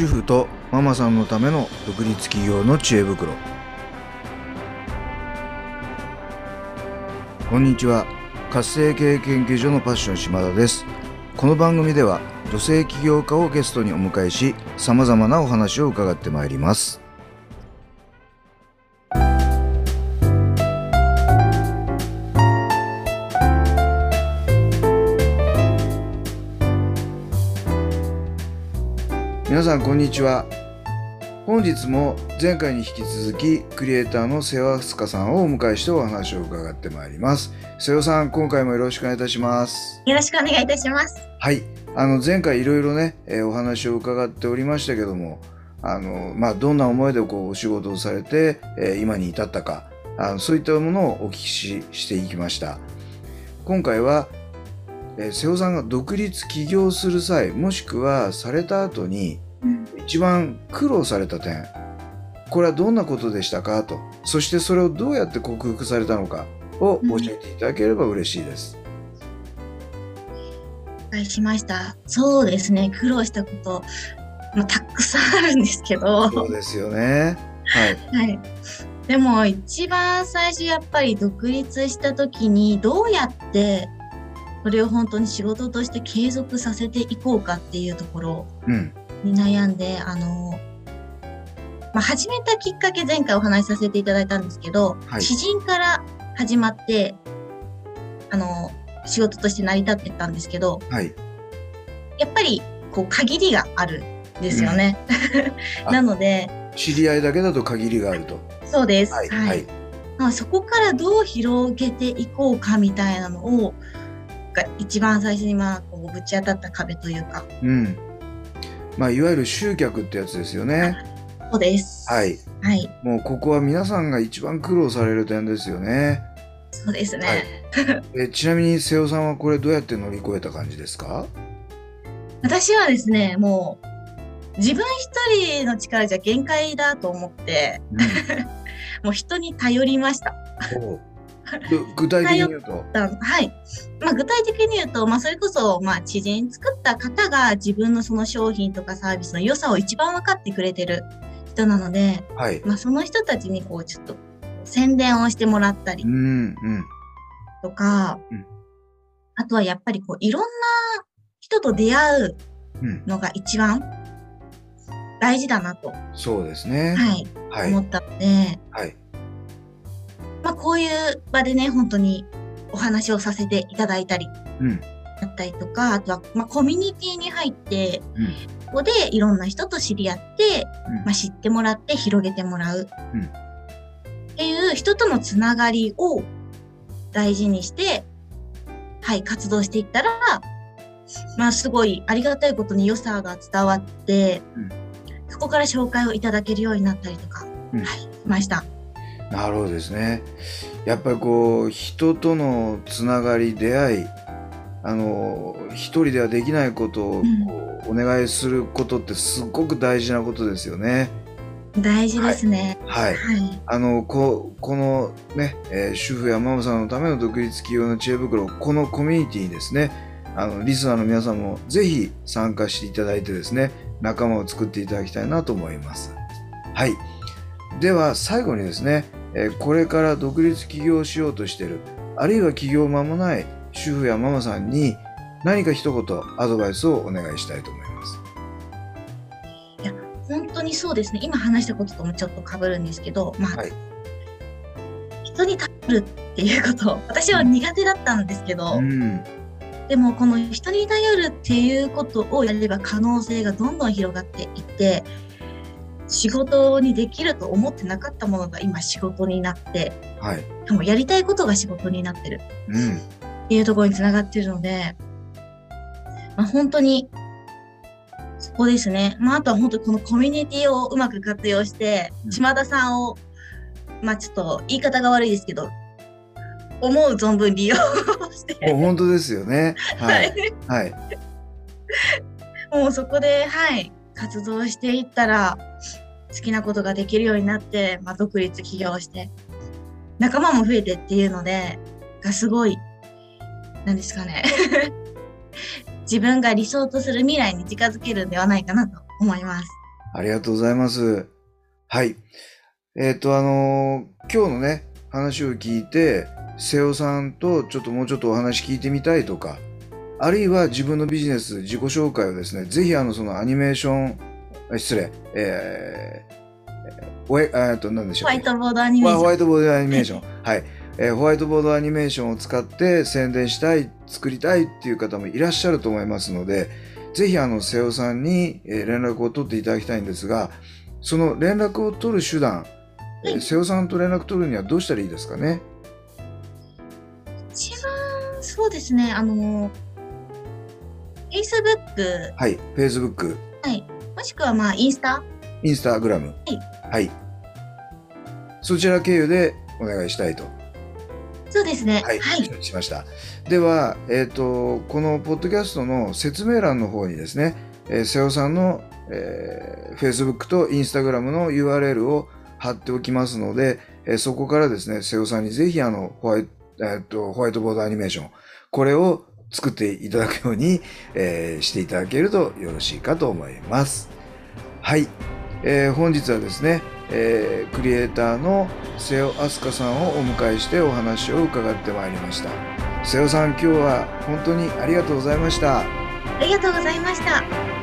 主婦とママさんのための独立企業の知恵袋。こんにちは。活性経営研究所のパッション島田です。この番組では女性起業家をゲストにお迎えしさまざまなお話を伺ってまいります。皆さんこんにちは。本日も前回に引き続きクリエイターの瀬尾飛鳥さんをお迎えしてお話を伺ってまいります。瀬尾さん今回もよろしくお願いいたします。よろしくお願いいたします。はい。あの前回いろいろね、えー、お話を伺っておりましたけどもあのまあどんな思いでこうお仕事をされて、えー、今に至ったかあのそういったものをお聞きししていきました。今回はえ瀬尾さんが独立起業する際もしくはされた後に一番苦労された点これはどんなことでしたか？と。そしてそれをどうやって克服されたのかを教えていただければ嬉しいです。お願いしました。そうですね。苦労したこと、まあ、たくさんあるんですけど。そうですよね。はい、はい、でも一番最初やっぱり独立した時にどうやってそれを本当に仕事として継続させていこうかっていうところに悩んで、うん、あの、まあ、始めたきっかけ前回お話しさせていただいたんですけど、はい、知人から始まってあの仕事として成り立ってたんですけど、はい、やっぱりこう限りがあるんですよね。うん、なので知り合いだけだと限りがあると。そうです。はい。はい、まあ、そこからどう広げていこうかみたいなのをが一番最初にまあこうぶち当たった壁というか。うん。まあいわゆる集客ってやつですよね。そうです。はい。はい。もうここは皆さんが一番苦労される点ですよね。そうですね。はい、えちなみに瀬尾さんはこれどうやって乗り越えた感じですか？私はですねもう自分一人の力じゃ限界だと思って、うん、もう人に頼りました。具体的に言うとはい。まあ、具体的に言うと、まあ、それこそ、まあ、知人作った方が自分のその商品とかサービスの良さを一番分かってくれてる人なので、はい、まあ、その人たちにこう、ちょっと宣伝をしてもらったりとか、うんうん、あとはやっぱりこう、いろんな人と出会うのが一番大事だなと。そうですね。はい。はい、思ったので、はい。まあ、こういう場でね、本当にお話をさせていただいたり、うん、だったりとか、あとは、まあ、コミュニティに入って、うん、ここでいろんな人と知り合って、うん、まあ、知ってもらって広げてもらう、っていう人とのつながりを大事にして、はい、活動していったら、まあ、すごいありがたいことに良さが伝わって、そこから紹介をいただけるようになったりとか、はい、しました。なるほどですね。やっぱりこう人とのつながり出会いあの一人ではできないことをこう、お願いすることってすごく大事なことですよね。大事ですね。はい。はい、あのここのね、えー、主婦やママさんのための独立企業の知恵袋このコミュニティにですねあのリスナーの皆さんもぜひ参加していただいてですね仲間を作っていただきたいなと思います。はい。では最後にですねえこれから独立起業しようとしている。あるいは起業間もない主婦やママさんに何か一言アドバイスをお願いしたいと思います。いや本当にそうですね。今話したことともちょっとかぶるんですけど、まあ、はい、人に頼るっていうこと。私は苦手だったんですけど、うん、でもこの人に頼るっていうことをやれば可能性がどんどん広がっていって仕事にできると思ってなかったものが今仕事になって、はい、でもやりたいことが仕事になってる、うん、っていうところにつながってるので、まあ、本当にそこですね、まあ、あとは本当にこのコミュニティをうまく活用して、うん、島田さんをまあちょっと言い方が悪いですけど思う存分利用 して。本当ですよね。はい、はい、もうそこではい活動していったら好きなことができるようになって、まあ、独立起業して仲間も増えてっていうのでがすごい何ですかね 自分が理想とする未来に近づけるんではないかなと思います。ありがとうございます。はい。えっ、ー、と、あのー、今日のね、話を聞いて、瀬尾さんとちょっともうちょっとお話聞いてみたいとか、あるいは自分のビジネス、自己紹介をですね、ぜひあの、そのアニメーション、失礼、えー、えー、と、何でしょう、ホワイトボードアニメーション。ホワイトボードアニメーション。はい。えー、ホワイトボードアニメーションを使って宣伝したい、作りたいっていう方もいらっしゃると思いますので、ぜひあの、瀬尾さんに連絡を取っていただきたいんですが、その連絡を取る手段、はい、瀬尾さんと連絡取るにはどうしたらいいですかね？一番そうですね、あの、Facebook。はい、Facebook。はい。もしくはまあ、インスタ？インスタグラム。はい。はい。そちら経由でお願いしたいと。そうですね。はい。はい、しました。では、えっ、ー、と、このポッドキャストの説明欄の方にですね、えー、瀬尾さんの、えー、Facebook と Instagram の URL を貼っておきますので、えー、そこからですね、瀬尾さんにぜひあのホワイト、えー、とホワイトボードアニメーション、これを作っていただくように、えー、していただけるとよろしいかと思います。はい。えー、本日はですね、えー、クリエイターの瀬尾飛鳥さんをお迎えしてお話を伺ってまいりました瀬尾さん今日は本当にありがとうございましたありがとうございました